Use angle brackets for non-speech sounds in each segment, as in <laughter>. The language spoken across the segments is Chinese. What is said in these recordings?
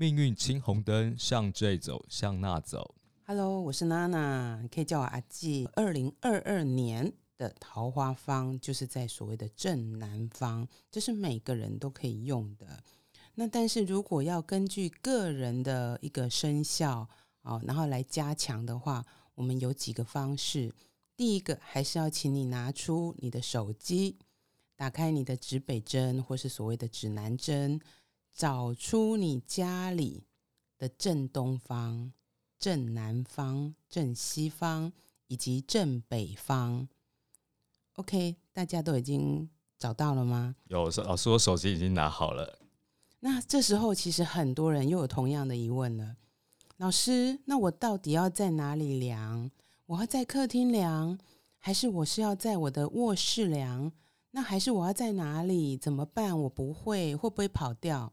命运青红灯，向这走，向那走。Hello，我是娜娜，你可以叫我阿纪。二零二二年的桃花方就是在所谓的正南方，这是每个人都可以用的。那但是如果要根据个人的一个生肖啊，然后来加强的话，我们有几个方式。第一个还是要请你拿出你的手机，打开你的指北针或是所谓的指南针，找出你家里的正东方。正南方、正西方以及正北方。OK，大家都已经找到了吗？有老师，我手机已经拿好了。那这时候其实很多人又有同样的疑问了。老师，那我到底要在哪里量？我要在客厅量，还是我是要在我的卧室量？那还是我要在哪里？怎么办？我不会，会不会跑掉？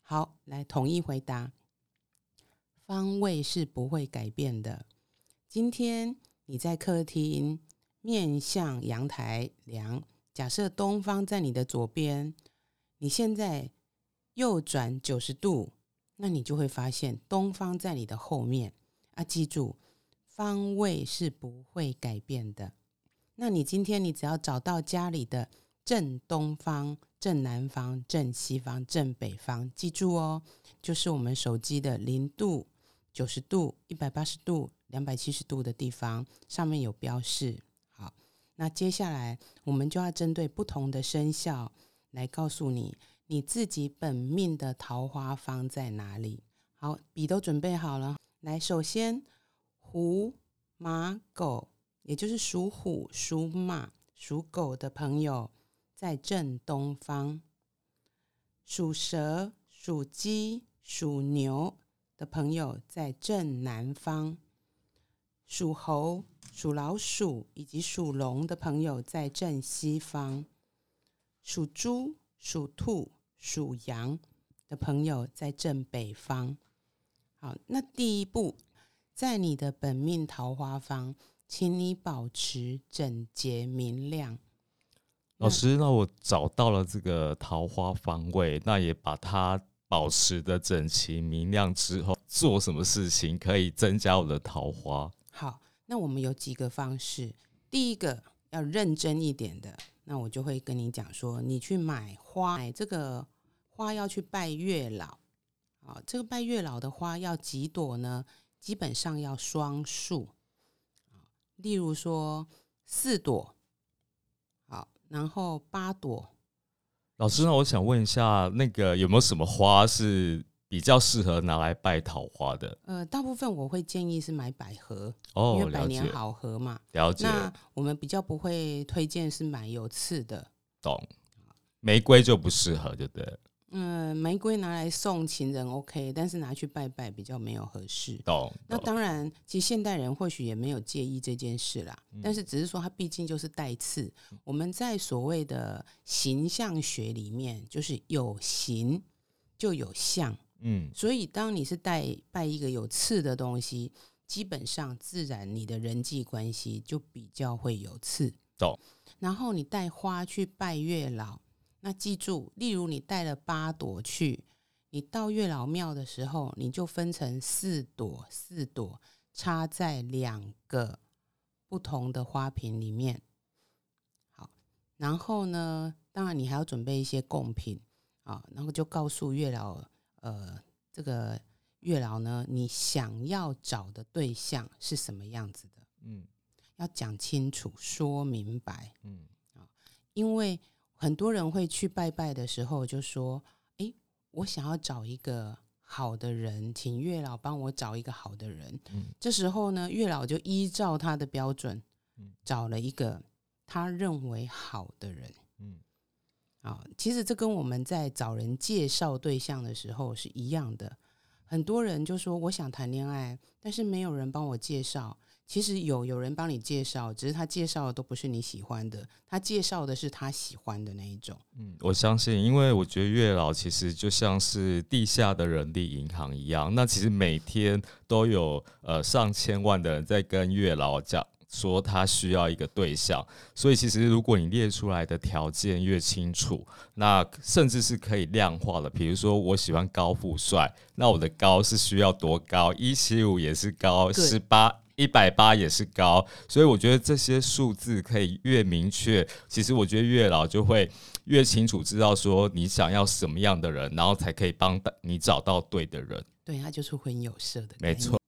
好，来统一回答。方位是不会改变的。今天你在客厅面向阳台量，假设东方在你的左边，你现在右转九十度，那你就会发现东方在你的后面啊。记住，方位是不会改变的。那你今天你只要找到家里的正东方、正南方、正西方、正北方，记住哦，就是我们手机的零度。九十度、一百八十度、两百七十度的地方，上面有标示。好，那接下来我们就要针对不同的生肖来告诉你，你自己本命的桃花方在哪里。好，笔都准备好了。来，首先虎、马、狗，也就是属虎、属马、属狗的朋友在正东方；属蛇、属鸡、属牛。的朋友在正南方，属猴、属老鼠以及属龙的朋友在正西方，属猪、属兔、属羊的朋友在正北方。好，那第一步，在你的本命桃花方，请你保持整洁明亮。老师，那我找到了这个桃花方位，那也把它。保持的整齐明亮之后，做什么事情可以增加我的桃花？好，那我们有几个方式。第一个要认真一点的，那我就会跟你讲说，你去买花，买这个花要去拜月老。啊，这个拜月老的花要几朵呢？基本上要双数。例如说四朵，好，然后八朵。老师，那我想问一下，那个有没有什么花是比较适合拿来拜桃花的？呃，大部分我会建议是买百合，哦，因为百年好合嘛。了解。那我们比较不会推荐是买有刺的。懂。玫瑰就不适合，对不对？嗯，玫瑰拿来送情人 OK，但是拿去拜拜比较没有合适。懂。那当然，其实现代人或许也没有介意这件事啦，嗯但是只是说它毕竟就是带刺。我们在所谓的形象学里面，就是有形就有相。嗯，所以当你是带拜一个有刺的东西，基本上自然你的人际关系就比较会有刺。懂。然后你带花去拜月老。那记住，例如你带了八朵去，你到月老庙的时候，你就分成四朵，四朵插在两个不同的花瓶里面。好，然后呢，当然你还要准备一些贡品啊，然后就告诉月老，呃，这个月老呢，你想要找的对象是什么样子的？嗯，要讲清楚，说明白。嗯，啊，因为。很多人会去拜拜的时候就说：“哎，我想要找一个好的人，请月老帮我找一个好的人。嗯”这时候呢，月老就依照他的标准，找了一个他认为好的人。嗯，啊，其实这跟我们在找人介绍对象的时候是一样的。很多人就说：“我想谈恋爱，但是没有人帮我介绍。”其实有有人帮你介绍，只是他介绍的都不是你喜欢的，他介绍的是他喜欢的那一种。嗯，我相信，因为我觉得月老其实就像是地下的人力银行一样，那其实每天都有呃上千万的人在跟月老讲说他需要一个对象，所以其实如果你列出来的条件越清楚，那甚至是可以量化的。比如说，我喜欢高富帅，那我的高是需要多高？一七五也是高，十八一百八也是高，所以我觉得这些数字可以越明确。其实我觉得月老就会越清楚知道说你想要什么样的人，然后才可以帮你找到对的人。对他就是婚有色的，没错。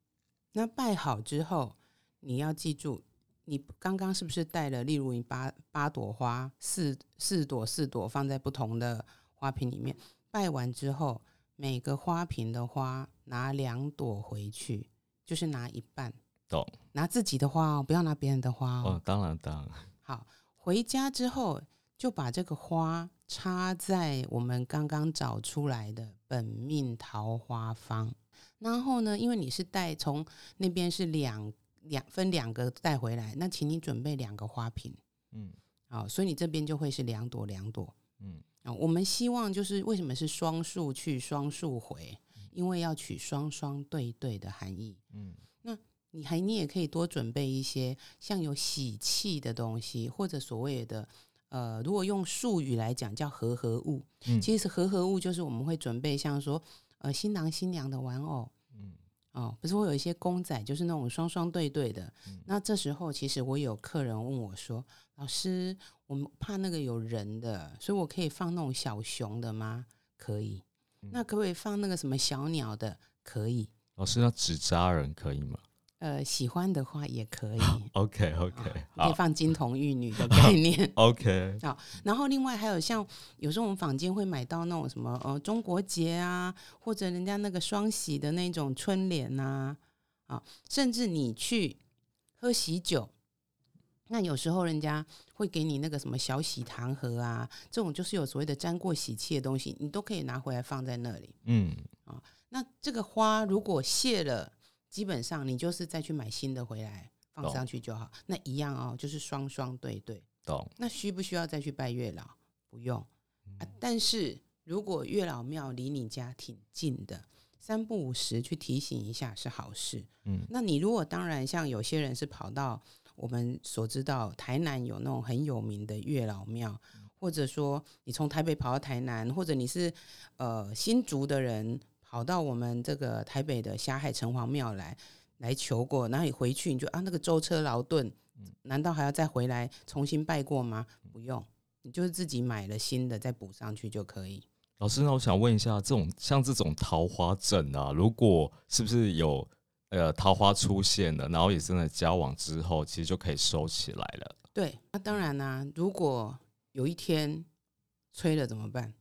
那拜好之后，你要记住。你刚刚是不是带了？例如你八八朵花，四四朵四朵放在不同的花瓶里面，拜完之后，每个花瓶的花拿两朵回去，就是拿一半。懂？拿自己的花哦，不要拿别人的花哦。哦，当然当然。好，回家之后就把这个花插在我们刚刚找出来的本命桃花方。然后呢，因为你是带从那边是两。两分两个带回来，那请你准备两个花瓶，嗯，好，所以你这边就会是两朵两朵，嗯，啊，我们希望就是为什么是双数去双数回，因为要取双双对对的含义，嗯，那你还你也可以多准备一些像有喜气的东西，或者所谓的呃，如果用术语来讲叫和合物，嗯，其实和合物就是我们会准备像说呃新郎新娘的玩偶。嗯哦，不是会有一些公仔，就是那种双双对对的。那这时候，其实我有客人问我说：“老师，我们怕那个有人的，所以我可以放那种小熊的吗？”可以。那可不可以放那个什么小鸟的？可以。老师，那纸扎人可以吗？呃，喜欢的话也可以。<laughs> OK OK，可以放金童玉女的概念。<laughs> OK，<laughs> 好。然后另外还有像有时候我们坊间会买到那种什么呃中国结啊，或者人家那个双喜的那种春联呐，啊，甚至你去喝喜酒，那有时候人家会给你那个什么小喜糖盒啊，这种就是有所谓的沾过喜气的东西，你都可以拿回来放在那里。嗯，啊，那这个花如果谢了。基本上你就是再去买新的回来放上去就好，那一样哦，就是双双对对。懂。那需不需要再去拜月老？不用。啊，但是如果月老庙离你家挺近的，三不五时去提醒一下是好事。嗯。那你如果当然像有些人是跑到我们所知道台南有那种很有名的月老庙，或者说你从台北跑到台南，或者你是呃新竹的人。跑到我们这个台北的霞海城隍庙来来求过，然后你回去你就啊那个舟车劳顿，难道还要再回来重新拜过吗？不用，你就是自己买了新的再补上去就可以。老师，那我想问一下，这种像这种桃花阵啊，如果是不是有呃桃花出现了，然后也真的交往之后，其实就可以收起来了？对，那当然啦，如果有一天吹了怎么办？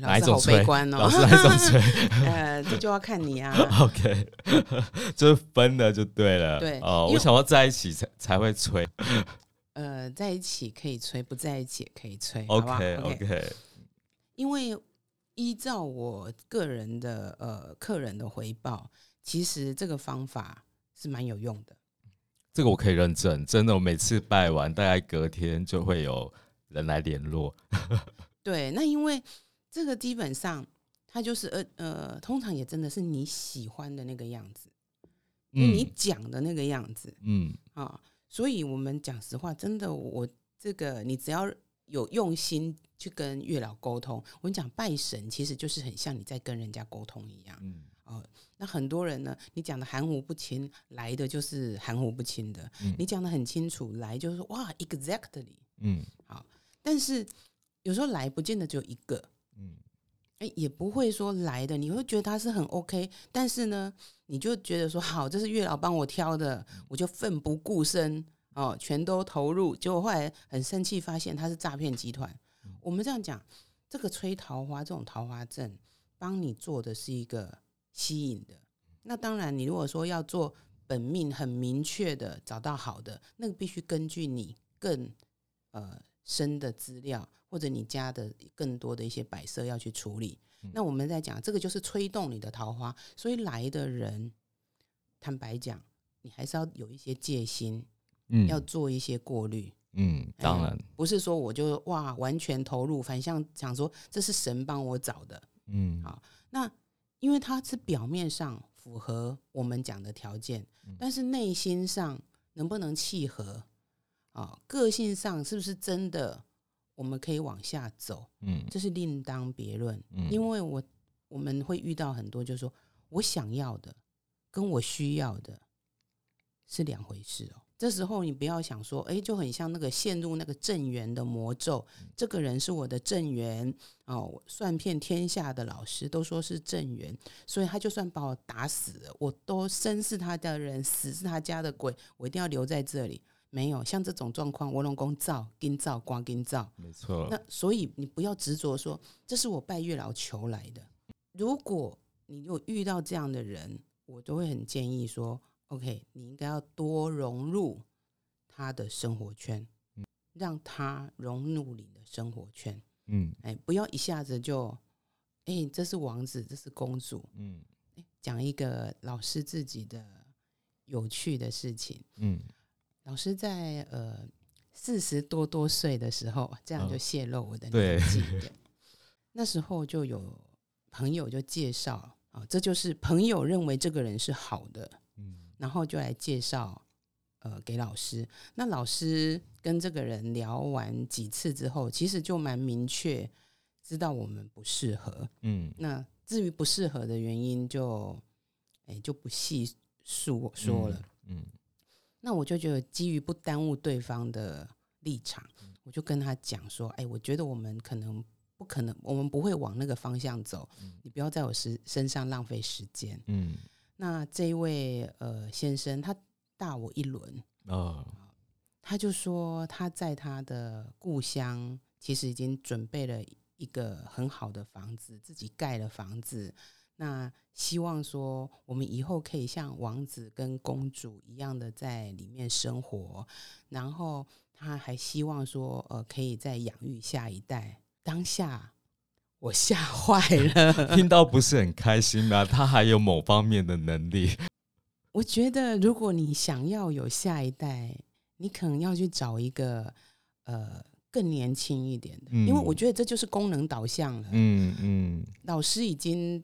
哪一种催？老师哪一种催？<laughs> 呃，这就要看你啊。<laughs> OK，<laughs> 就是分的就对了。对哦，我想要在一起才才会吹。呃，在一起可以吹，不在一起也可以吹。OK OK。因为依照我个人的呃客人的回报，其实这个方法是蛮有用的。这个我可以认证，真的，我每次拜完，大概隔天就会有人来联络。对，那因为。这个基本上，它就是呃呃，通常也真的是你喜欢的那个样子，你讲的那个样子，嗯啊，所以我们讲实话，真的，我这个你只要有用心去跟月老沟通，我们讲拜神其实就是很像你在跟人家沟通一样，嗯哦，那很多人呢，你讲的含糊不清，来的就是含糊不清的，你讲的很清楚，来就是哇，exactly，嗯，好，但是有时候来不见得只有一个。嗯，哎，也不会说来的，你会觉得他是很 OK，但是呢，你就觉得说好，这是月老帮我挑的，我就奋不顾身哦，全都投入，结果后来很生气，发现他是诈骗集团。我们这样讲，这个吹桃花这种桃花阵，帮你做的是一个吸引的。那当然，你如果说要做本命很明确的找到好的，那个必须根据你更呃深的资料。或者你家的更多的一些摆设要去处理，那我们在讲这个就是吹动你的桃花，所以来的人，坦白讲，你还是要有一些戒心，嗯，要做一些过滤，嗯，当然不是说我就哇完全投入，反向想说这是神帮我找的，嗯，好，那因为它是表面上符合我们讲的条件，但是内心上能不能契合啊？个性上是不是真的我们可以往下走？嗯这是另当别论。嗯，因为我我们会遇到很多，就是说我想要的跟我需要的是两回事哦。这时候你不要想说，哎，就很像那个陷入那个正缘的魔咒。这个人是我的正缘哦，算遍天下的老师都说是正缘，所以他就算把我打死了，我都生是他的人，死是他家的鬼，我一定要留在这里。没有像这种状况，我老公造、跟造、光跟造，没错，那所以你不要执着说这是我拜月老求来的。如果你有遇到这样的人，我都会很建议说，OK，你应该要多融入他的生活圈，让他融入你的生活圈。嗯哎，不要一下子就，哎，这是王子，这是公主。嗯哎讲一个老师自己的有趣的事情。嗯老师在呃四十多多岁的时候，这样就嗯泄露我的年纪。<laughs> 对，那时候就有朋友就介绍啊，这就是朋友认为这个人是好的，嗯然后就来介绍呃给老师。那老师跟这个人聊完几次之后，其实就蛮明确知道我们不适合。嗯那至于不适合的原因就，哎就不细述说了。嗯那我就觉得基于不耽误对方的立场，我就跟他讲说：“哎，我觉得我们可能不可能，我们不会往那个方向走，你不要在我身身上浪费时间。嗯”那这一位呃先生，他大我一轮，哦他就说他在他的故乡其实已经准备了一个很好的房子，自己盖了房子。那希望说我们以后可以像王子跟公主一样的在里面生活，然后他还希望说呃可以再养育下一代。当下我吓坏了，<laughs> 听到不是很开心吗？他还有某方面的能力，<laughs> 我觉得如果你想要有下一代，你可能要去找一个呃更年轻一点的，嗯因为我觉得这就是功能导向了。嗯嗯老师已经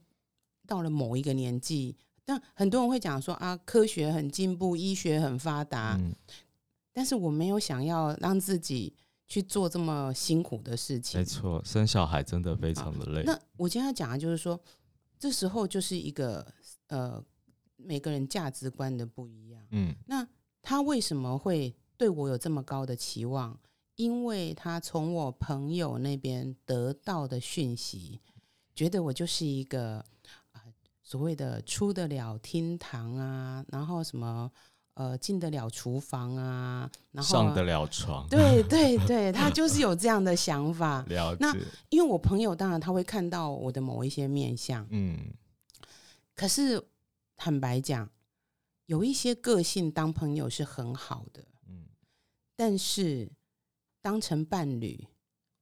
到了某一个年纪，但很多人会讲说啊，科学很进步，医学很发达，嗯但是我没有想要让自己去做这么辛苦的事情没。错，生小孩真的非常的累。那我今天要讲的就是说，这时候就是一个呃，每个人价值观的不一样。嗯那他为什么会对我有这么高的期望？因为他从我朋友那边得到的讯息，觉得我就是一个啊、所谓的出得了厅堂啊，然后什么呃进得了厨房啊，然后上得了床，对对对，他就是有这样的想法。<laughs> 了那，因为我朋友当然他会看到我的某一些面相，嗯可是坦白讲，有一些个性当朋友是很好的，嗯但是当成伴侣，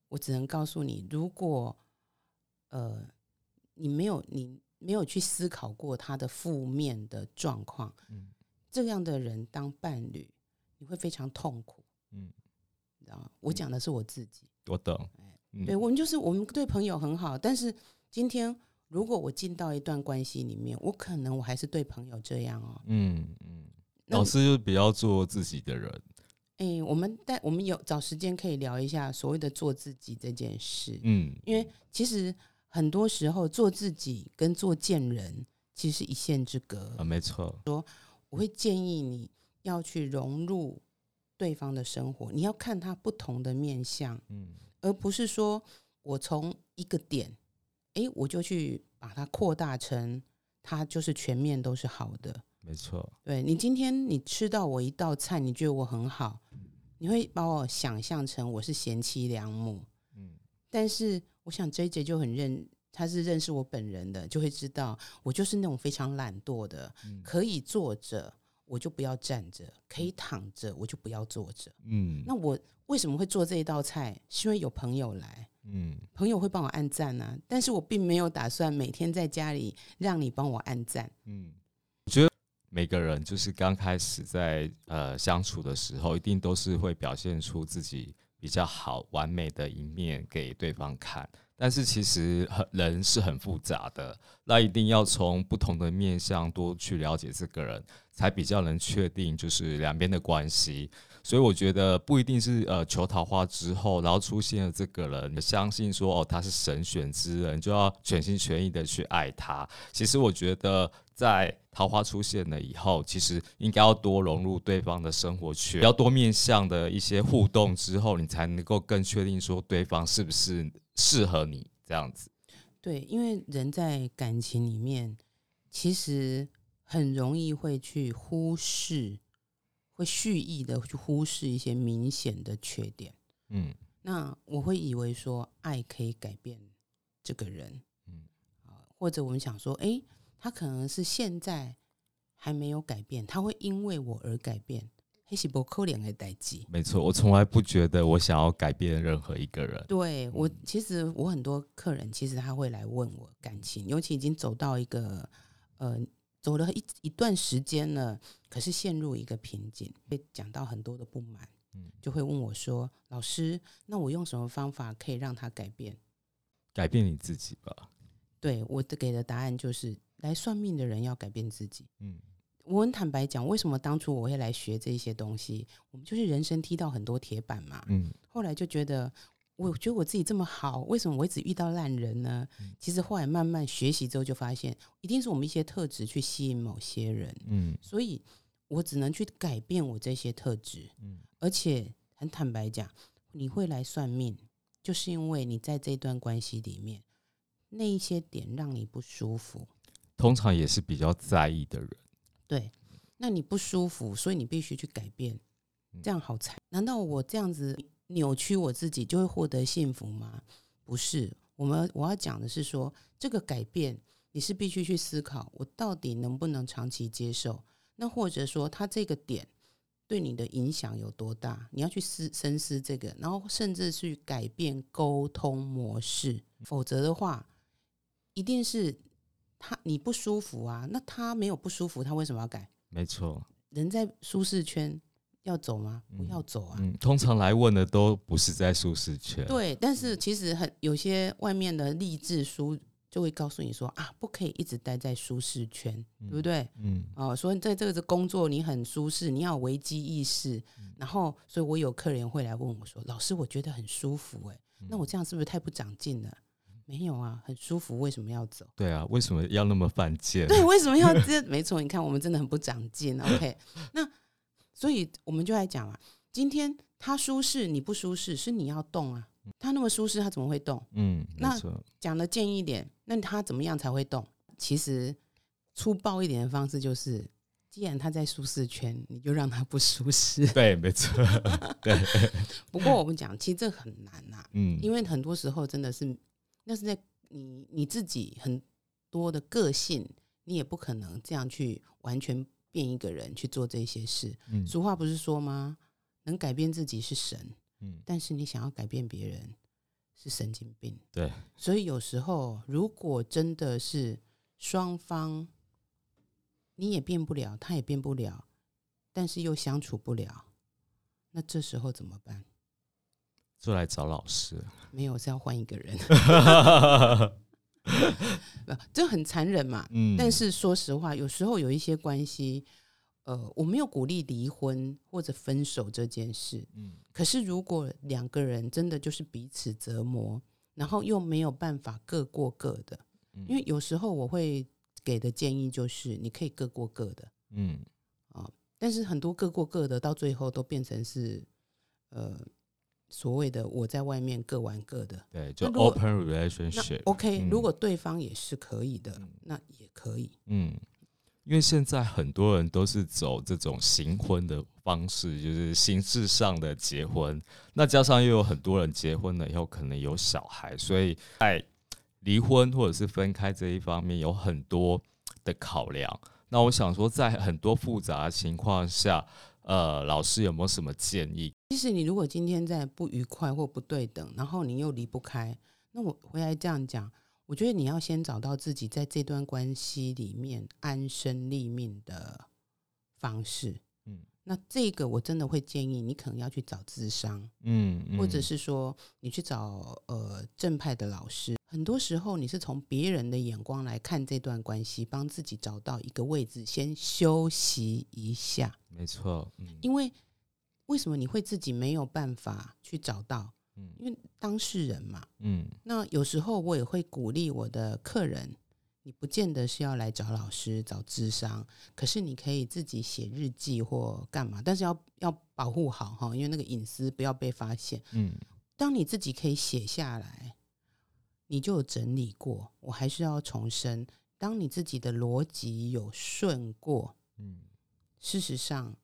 我只能告诉你，如果呃你没有你没有去思考过他的负面的状况，嗯这样的人当伴侣，你会非常痛苦，嗯，你知道吗？我讲的是我自己，我懂。嗯对我们就是我们对朋友很好，但是今天如果我进到一段关系里面，我可能我还是对朋友这样哦。嗯嗯，老师就是比较做自己的人。哎，我们但我们有找时间可以聊一下所谓的做自己这件事，嗯，因为其实很多时候做自己跟做贱人其实是一线之隔。啊，没错。说我会建议你要去融入对方的生活，你要看他不同的面相，嗯而不是说我从一个点，哎，我就去把它扩大成它就是全面都是好的。没错。对你今天你吃到我一道菜，你觉得我很好，你会把我想象成我是贤妻良母。嗯但是我想 J J 就很认，他是认识我本人的，就会知道我就是那种非常懒惰的，嗯可以坐着我就不要站着，可以躺着我就不要坐着。嗯那我为什么会做这一道菜？是因为有朋友来，嗯朋友会帮我按赞啊，但是我并没有打算每天在家里让你帮我按赞。嗯，我觉得每个人就是刚开始在呃相处的时候，一定都是会表现出自己比较好、完美的一面给对方看。但是其实很人是很复杂的，那一定要从不同的面向多去了解这个人，才比较能确定就是两边的关系。所以我觉得不一定是呃求桃花之后，然后出现了这个人，相信说哦他是神选之人，就要全心全意的去爱他。其实我觉得在桃花出现了以后，其实应该要多融入对方的生活圈，要多面向的一些互动之后，你才能够更确定说对方是不是适合你这样子。对，因为人在感情里面，其实很容易会去忽视。会蓄意的去忽视一些明显的缺点，嗯，那我会以为说爱可以改变这个人，嗯啊，或者我们想说，哎，他可能是现在还没有改变，他会因为我而改变，黑喜伯扣脸的代际。没错，我从来不觉得我想要改变任何一个人。对我，其实我很多客人，其实他会来问我感情，尤其已经走到一个呃。走了一一段时间了，可是陷入一个瓶颈，被讲到很多的不满，嗯，就会问我说：“老师，那我用什么方法可以让他改变？改变你自己吧。”对我的给的答案就是：来算命的人要改变自己。嗯，我很坦白讲，为什么当初我会来学这些东西？我们就是人生踢到很多铁板嘛。嗯，后来就觉得。我觉得我自己这么好，为什么我一直遇到烂人呢？其实后来慢慢学习之后，就发现一定是我们一些特质去吸引某些人。嗯，所以我只能去改变我这些特质。嗯，而且很坦白讲，你会来算命，就是因为你在这段关系里面那一些点让你不舒服，通常也是比较在意的人。对，那你不舒服，所以你必须去改变。这样好惨？难道我这样子？扭曲我自己就会获得幸福吗？不是，我们我要讲的是说，这个改变你是必须去思考，我到底能不能长期接受？那或者说，他这个点对你的影响有多大？你要去思深思这个，然后甚至去改变沟通模式，否则的话，一定是他你不舒服啊。那他没有不舒服，他为什么要改？没错，人在舒适圈。要走吗？不要走啊！嗯，通常来问的都不是在舒适圈。对，但是其实很有些外面的励志书就会告诉你说啊，不可以一直待在舒适圈，对不对？嗯，哦，所以在这个工作你很舒适，你要有危机意识。然后，所以我有客人会来问我说：“老师，我觉得很舒服，哎，那我这样是不是太不长进了？”没有啊，很舒服，为什么要走？对啊，为什么要那么犯贱？对，为什么要 <laughs> 这？没错，你看我们真的很不长进。<laughs> OK，那。所以我们就来讲啊，今天他舒适，你不舒适，是你要动啊。他那么舒适，他怎么会动？嗯，那讲的建议一点，那他怎么样才会动？其实粗暴一点的方式就是，既然他在舒适圈，你就让他不舒适。<laughs> 对，没错。对。不过我们讲，其实这很难呐。嗯。因为很多时候真的是，那是在你你自己很多的个性，你也不可能这样去完全。变一个人去做这些事，俗话不是说吗？能改变自己是神，嗯，但是你想要改变别人是神经病。对，所以有时候如果真的是双方你也变不了，他也变不了，但是又相处不了，那这时候怎么办？就来找老师。没有，是要换一个人。<laughs> <laughs> 这很残忍嘛。嗯，但是说实话，有时候有一些关系，呃，我没有鼓励离婚或者分手这件事。嗯，可是如果两个人真的就是彼此折磨，然后又没有办法各过各的，因为有时候我会给的建议就是，你可以各过各的。嗯，啊，但是很多各过各的，到最后都变成是，呃。所谓的我在外面各玩各的，对，就 open relationship。OK，如果对方也是可以的，那也可以。嗯，因为现在很多人都是走这种行婚的方式，就是形式上的结婚。那加上又有很多人结婚了以后可能有小孩，所以在离婚或者是分开这一方面有很多的考量。那我想说，在很多复杂的情况下。呃，老师有没有什么建议？其实你如果今天在不愉快或不对等，然后你又离不开，那我回来这样讲，我觉得你要先找到自己在这段关系里面安身立命的方式。嗯，那这个我真的会建议你可能要去找智商，嗯，嗯或者是说你去找呃正派的老师。很多时候你是从别人的眼光来看这段关系，帮自己找到一个位置，先休息一下。没错，嗯因为为什么你会自己没有办法去找到？嗯因为当事人嘛。嗯那有时候我也会鼓励我的客人，你不见得是要来找老师找智商，可是你可以自己写日记或干嘛，但是要要保护好哈，因为那个隐私不要被发现。嗯当你自己可以写下来，你就有整理过。我还是要重申，当你自己的逻辑有顺过，嗯事实上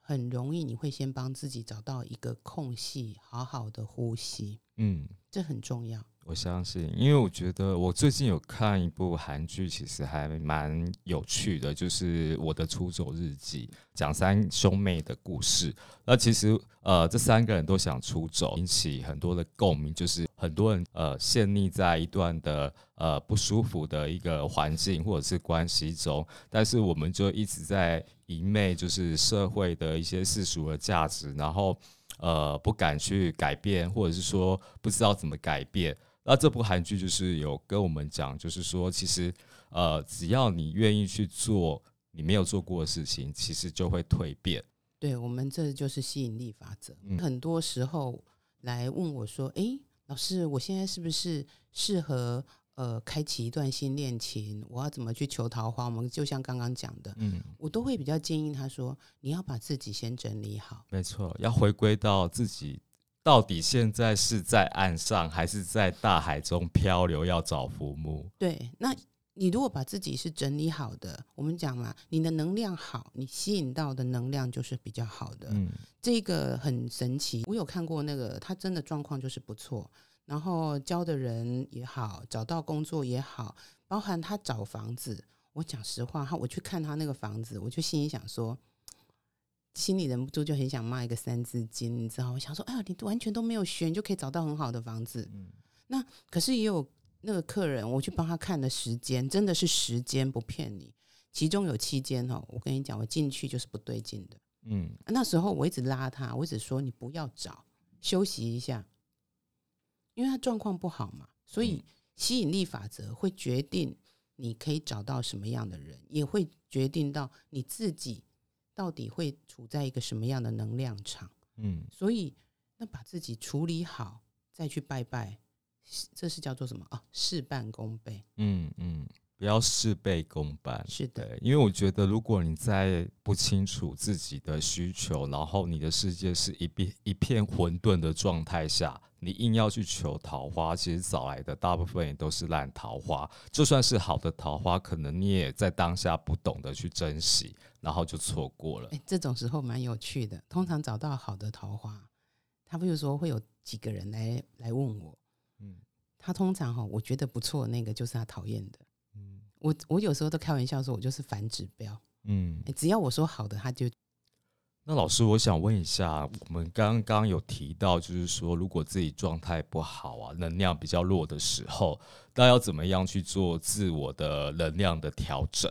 很容易，你会先帮自己找到一个空隙，好好的呼吸，嗯。这很重要。我相信，因为我觉得我最近有看一部韩剧，其实还蛮有趣的，就是《我的出走日记》，讲三兄妹的故事。那其实呃，这三个人都想出走，引起很多的共鸣，就是很多人呃陷溺在一段的呃不舒服的一个环境或者是关系中，但是我们就一直在一昧就是社会的一些世俗的价值，然后呃不敢去改变，或者是说不知道怎么改变。那这部韩剧就是有跟我们讲，就是说其实呃只要你愿意去做你没有做过的事情，其实就会蜕变。对我们这就是吸引力法则。嗯很多时候来问我说：“诶，老师，我现在是不是适合呃开启一段新恋情？我要怎么去求桃花？”我们就像刚刚讲的，嗯，我都会比较建议他说：“你要把自己先整理好。没错，要回归到自己到底现在是在岸上还是在大海中漂流，要找浮木。对，那你如果把自己是整理好的，我们讲嘛，你的能量好，你吸引到的能量就是比较好的。嗯这个很神奇，我有看过那个，他真的状况就是不错，然后教的人也好，找到工作也好，包含他找房子。我讲实话，他我去看他那个房子，我就心里想说，心里忍不住就很想骂一个三字经，你知道？我想说，哎呀，你完全都没有学，你就可以找到很好的房子。嗯那可是也有那个客人，我去帮他看的时间，真的是时间不骗你，其中有七间哦，我跟你讲，我进去就是不对劲的。嗯那时候我一直拉他，我一直说你不要找，休息一下，因为他状况不好嘛，所以吸引力法则会决定你可以找到什么样的人，也会决定到你自己到底会处在一个什么样的能量场。嗯所以，那把自己处理好，再去拜拜，这是叫做什么啊？事半功倍。嗯嗯，不要事倍功半。是的，因为我觉得，如果你在不清楚自己的需求，然后你的世界是一片一片混沌的状态下，你硬要去求桃花，其实找来的大部分也都是烂桃花。就算是好的桃花，可能你也在当下不懂得去珍惜，然后就错过了。哎，这种时候蛮有趣的。通常找到好的桃花，他比如说会有几个人来来问我，嗯他通常哈，我觉得不错，那个就是他讨厌的。嗯我我有时候都开玩笑说，我就是反指标。嗯哎，只要我说好的，他就那老师，我想问一下，我们刚刚有提到，就是说，如果自己状态不好啊，能量比较弱的时候，那要怎么样去做自我的能量的调整？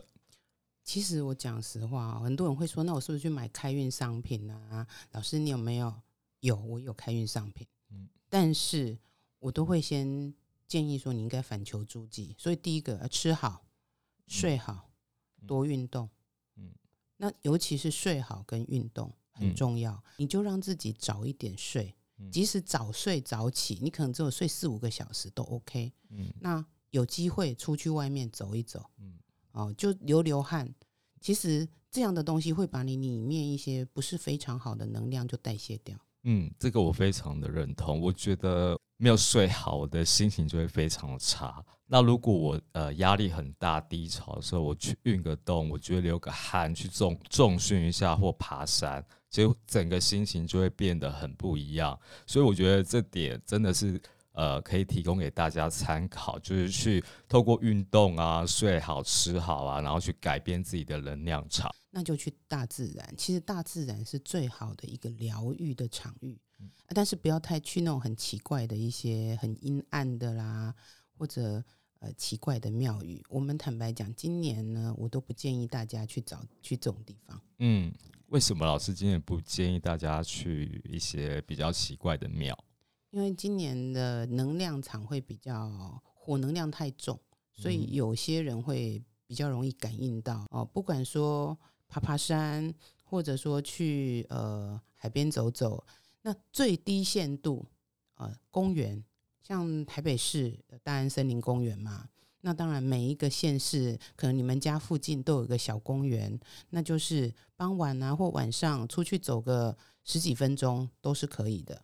其实我讲实话哦，很多人会说，那我是不是去买开运商品啊？老师，你有没有？有，我有开运商品。嗯但是我都会先建议说，你应该反求诸己。所以第一个，呃吃好、睡好、嗯多运动。嗯那尤其是睡好跟运动很嗯重要，你就让自己早一点睡，嗯即使早睡早起，你可能只有睡四五个小时都 OK。嗯那有机会出去外面走一走，嗯哦，就流流汗。其实这样的东西会把你里面一些不是非常好的能量就代谢掉。嗯，这个我非常的认同。我觉得没有睡好，我的心情就会非常的差。那如果我呃压力很大、低潮的时候，我去运个动，我觉得流个汗，去重重训一下或爬山，其实整个心情就会变得很不一样。所以我觉得这点真的是呃可以提供给大家参考，就是去透过运动啊、睡好、吃好啊，然后去改变自己的能量场。那就去大自然。其实大自然是最好的一个疗愈的场域，但是不要太去那种很奇怪的一些很阴暗的啦，或者呃奇怪的庙宇。我们坦白讲，今年呢，我都不建议大家去找去这种地方。嗯为什么老师今年不建议大家去一些比较奇怪的庙？因为今年的能量场会比较火能量太重，所以有些人会比较容易感应到哦。不管说爬爬山，或者说去呃海边走走，那最低限度呃公园，像台北市的大安森林公园嘛。那当然，每一个县市可能你们家附近都有一个小公园，那就是傍晚啊或晚上出去走个十几分钟都是可以的。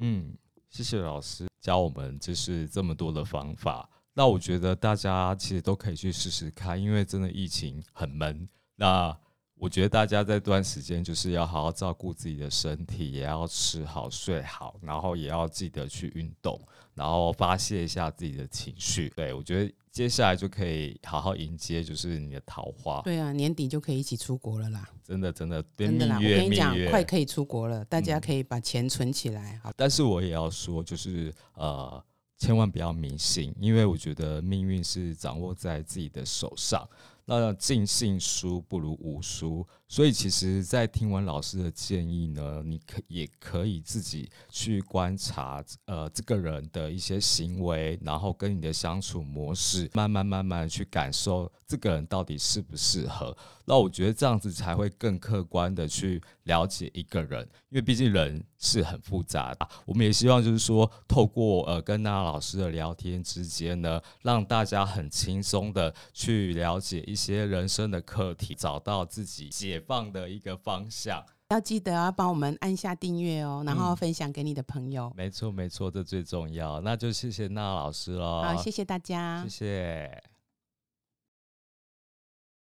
嗯，谢谢老师教我们就是这么多的方法。那我觉得大家其实都可以去试试看，因为真的疫情很闷。那我觉得大家在这段时间就是要好好照顾自己的身体，也要吃好睡好，然后也要记得去运动，然后发泄一下自己的情绪。对我觉得接下来就可以好好迎接，就是你的桃花。对啊，年底就可以一起出国了啦！真的真的，真的啦！我跟你讲快可以出国了，大家可以把钱存起来。好，但是我也要说，就是呃，千万不要迷信，因为我觉得命运是掌握在自己的手上。那尽信书不如无书，所以其实，在听完老师的建议呢，你可也可以自己去观察，呃，这个人的一些行为，然后跟你的相处模式，慢慢慢慢去感受这个人到底适不适合。那我觉得这样子才会更客观的去了解一个人，因为毕竟人是很复杂的。我们也希望就是说，透过呃跟娜娜老师的聊天之间呢，让大家很轻松的去了解一些人生的课题，找到自己解放的一个方向。要记得要帮我们按下订阅哦，然后嗯分享给你的朋友。没错，没错，这最重要。那就谢谢娜娜老师喽，好，谢谢大家谢谢。